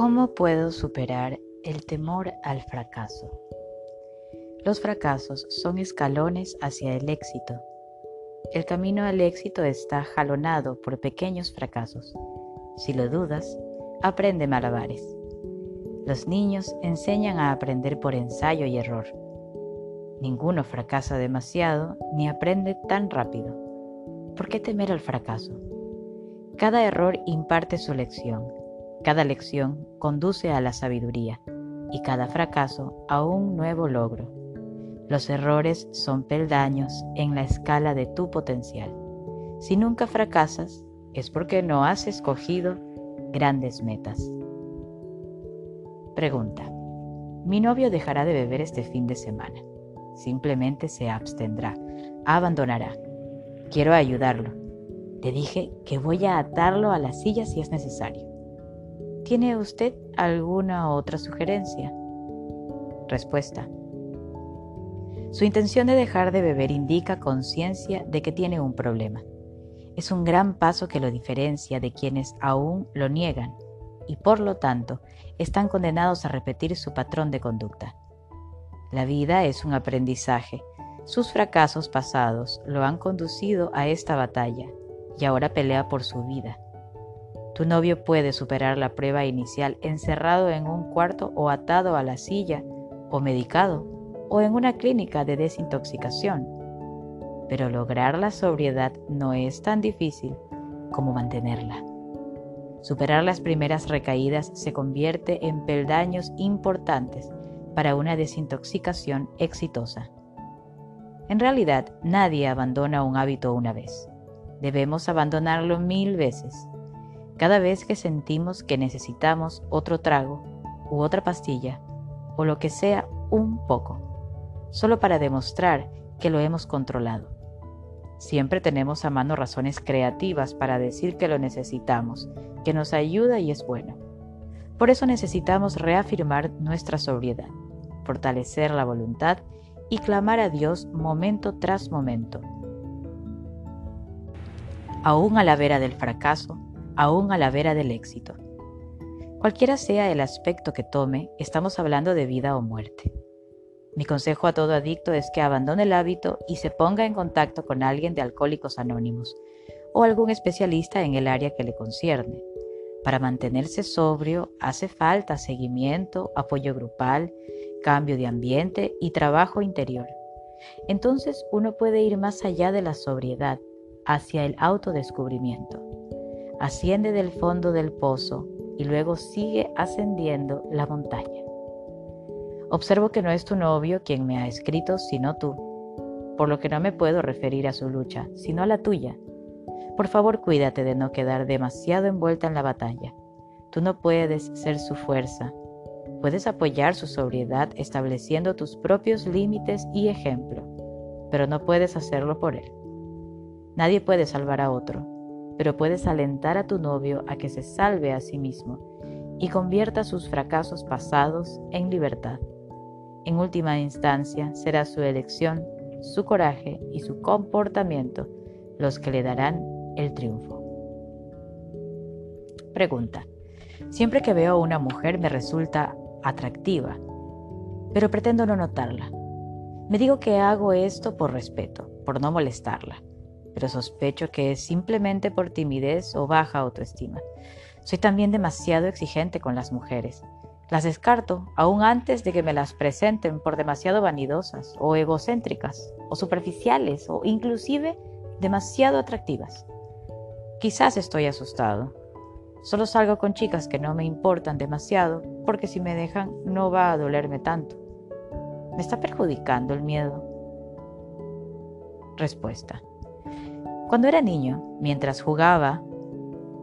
¿Cómo puedo superar el temor al fracaso? Los fracasos son escalones hacia el éxito. El camino al éxito está jalonado por pequeños fracasos. Si lo dudas, aprende malabares. Los niños enseñan a aprender por ensayo y error. Ninguno fracasa demasiado ni aprende tan rápido. ¿Por qué temer al fracaso? Cada error imparte su lección, cada lección conduce a la sabiduría y cada fracaso a un nuevo logro. Los errores son peldaños en la escala de tu potencial. Si nunca fracasas, es porque no has escogido grandes metas. Pregunta. Mi novio dejará de beber este fin de semana. Simplemente se abstendrá, abandonará. Quiero ayudarlo. Le dije que voy a atarlo a la silla si es necesario. ¿Tiene usted alguna otra sugerencia? Respuesta. Su intención de dejar de beber indica conciencia de que tiene un problema. Es un gran paso que lo diferencia de quienes aún lo niegan y por lo tanto están condenados a repetir su patrón de conducta. La vida es un aprendizaje. Sus fracasos pasados lo han conducido a esta batalla y ahora pelea por su vida. Tu novio puede superar la prueba inicial encerrado en un cuarto o atado a la silla o medicado o en una clínica de desintoxicación. Pero lograr la sobriedad no es tan difícil como mantenerla. Superar las primeras recaídas se convierte en peldaños importantes para una desintoxicación exitosa. En realidad, nadie abandona un hábito una vez. Debemos abandonarlo mil veces. Cada vez que sentimos que necesitamos otro trago u otra pastilla o lo que sea un poco, solo para demostrar que lo hemos controlado. Siempre tenemos a mano razones creativas para decir que lo necesitamos, que nos ayuda y es bueno. Por eso necesitamos reafirmar nuestra sobriedad, fortalecer la voluntad y clamar a Dios momento tras momento aún a la vera del fracaso, aún a la vera del éxito. Cualquiera sea el aspecto que tome, estamos hablando de vida o muerte. Mi consejo a todo adicto es que abandone el hábito y se ponga en contacto con alguien de Alcohólicos Anónimos o algún especialista en el área que le concierne. Para mantenerse sobrio hace falta seguimiento, apoyo grupal, cambio de ambiente y trabajo interior. Entonces uno puede ir más allá de la sobriedad hacia el autodescubrimiento. Asciende del fondo del pozo y luego sigue ascendiendo la montaña. Observo que no es tu novio quien me ha escrito, sino tú, por lo que no me puedo referir a su lucha, sino a la tuya. Por favor, cuídate de no quedar demasiado envuelta en la batalla. Tú no puedes ser su fuerza. Puedes apoyar su sobriedad estableciendo tus propios límites y ejemplo, pero no puedes hacerlo por él. Nadie puede salvar a otro, pero puedes alentar a tu novio a que se salve a sí mismo y convierta sus fracasos pasados en libertad. En última instancia, será su elección, su coraje y su comportamiento los que le darán el triunfo. Pregunta. Siempre que veo a una mujer me resulta atractiva, pero pretendo no notarla. Me digo que hago esto por respeto, por no molestarla pero sospecho que es simplemente por timidez o baja autoestima. Soy también demasiado exigente con las mujeres. Las descarto aún antes de que me las presenten por demasiado vanidosas o egocéntricas o superficiales o inclusive demasiado atractivas. Quizás estoy asustado. Solo salgo con chicas que no me importan demasiado porque si me dejan no va a dolerme tanto. ¿Me está perjudicando el miedo? Respuesta. Cuando era niño, mientras jugaba,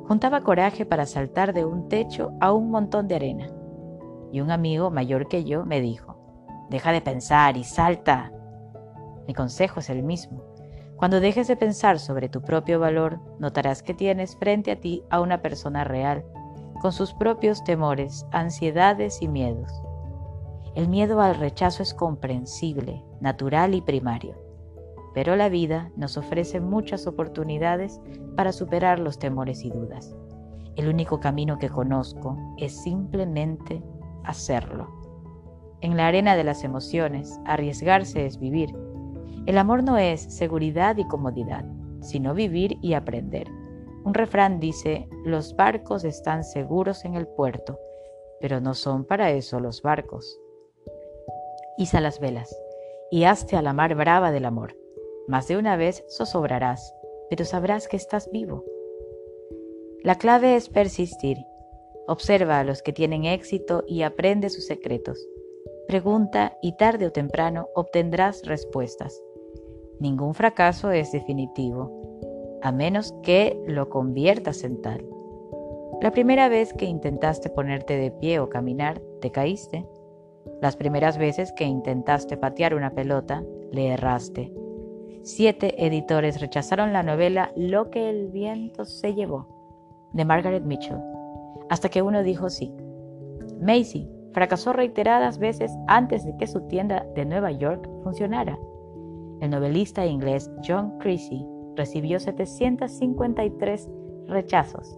juntaba coraje para saltar de un techo a un montón de arena. Y un amigo mayor que yo me dijo, deja de pensar y salta. Mi consejo es el mismo. Cuando dejes de pensar sobre tu propio valor, notarás que tienes frente a ti a una persona real, con sus propios temores, ansiedades y miedos. El miedo al rechazo es comprensible, natural y primario pero la vida nos ofrece muchas oportunidades para superar los temores y dudas. El único camino que conozco es simplemente hacerlo. En la arena de las emociones, arriesgarse es vivir. El amor no es seguridad y comodidad, sino vivir y aprender. Un refrán dice, los barcos están seguros en el puerto, pero no son para eso los barcos. Iza las velas y hazte a la mar brava del amor. Más de una vez zozobrarás, pero sabrás que estás vivo. La clave es persistir. Observa a los que tienen éxito y aprende sus secretos. Pregunta y tarde o temprano obtendrás respuestas. Ningún fracaso es definitivo, a menos que lo conviertas en tal. La primera vez que intentaste ponerte de pie o caminar, te caíste. Las primeras veces que intentaste patear una pelota, le erraste. Siete editores rechazaron la novela Lo que el viento se llevó, de Margaret Mitchell, hasta que uno dijo sí. Macy fracasó reiteradas veces antes de que su tienda de Nueva York funcionara. El novelista inglés John Creasy recibió 753 rechazos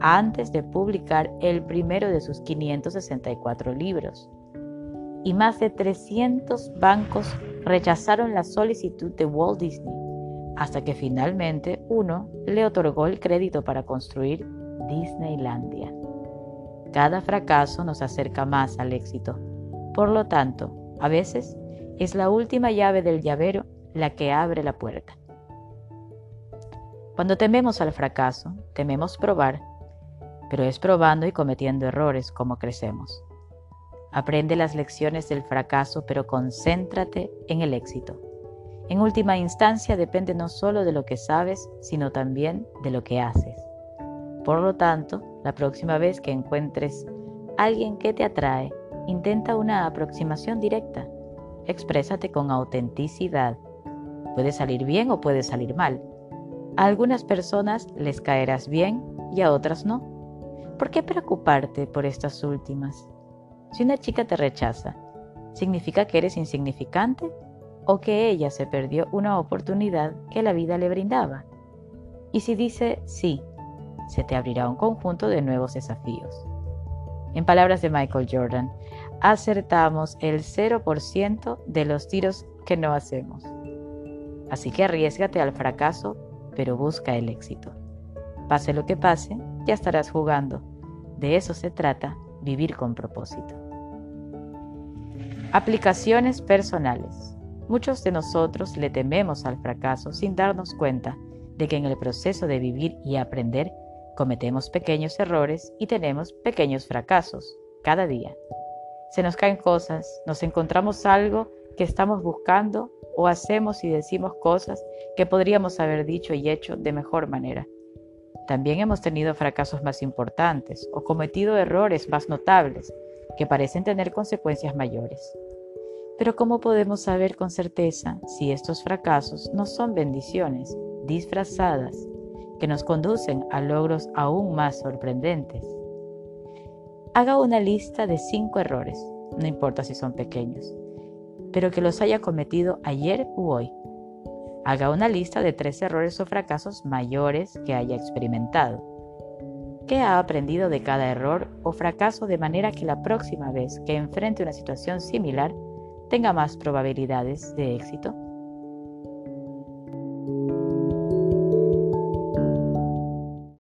antes de publicar el primero de sus 564 libros. Y más de 300 bancos rechazaron la solicitud de Walt Disney, hasta que finalmente uno le otorgó el crédito para construir Disneylandia. Cada fracaso nos acerca más al éxito. Por lo tanto, a veces es la última llave del llavero la que abre la puerta. Cuando tememos al fracaso, tememos probar pero es probando y cometiendo errores como crecemos. Aprende las lecciones del fracaso, pero concéntrate en el éxito. En última instancia depende no solo de lo que sabes, sino también de lo que haces. Por lo tanto, la próxima vez que encuentres alguien que te atrae, intenta una aproximación directa. Exprésate con autenticidad. Puede salir bien o puede salir mal. A algunas personas les caerás bien y a otras no. ¿Por qué preocuparte por estas últimas? Si una chica te rechaza, ¿significa que eres insignificante o que ella se perdió una oportunidad que la vida le brindaba? Y si dice sí, se te abrirá un conjunto de nuevos desafíos. En palabras de Michael Jordan, acertamos el 0% de los tiros que no hacemos. Así que arriesgate al fracaso, pero busca el éxito. Pase lo que pase, ya estarás jugando. De eso se trata, vivir con propósito. Aplicaciones personales. Muchos de nosotros le tememos al fracaso sin darnos cuenta de que en el proceso de vivir y aprender cometemos pequeños errores y tenemos pequeños fracasos cada día. Se nos caen cosas, nos encontramos algo que estamos buscando o hacemos y decimos cosas que podríamos haber dicho y hecho de mejor manera. También hemos tenido fracasos más importantes o cometido errores más notables que parecen tener consecuencias mayores. Pero ¿cómo podemos saber con certeza si estos fracasos no son bendiciones disfrazadas que nos conducen a logros aún más sorprendentes? Haga una lista de cinco errores, no importa si son pequeños, pero que los haya cometido ayer u hoy Haga una lista de tres errores o fracasos mayores que haya experimentado. ¿Qué ha aprendido de cada error o fracaso de manera que la próxima vez que enfrente una situación similar tenga más probabilidades de éxito?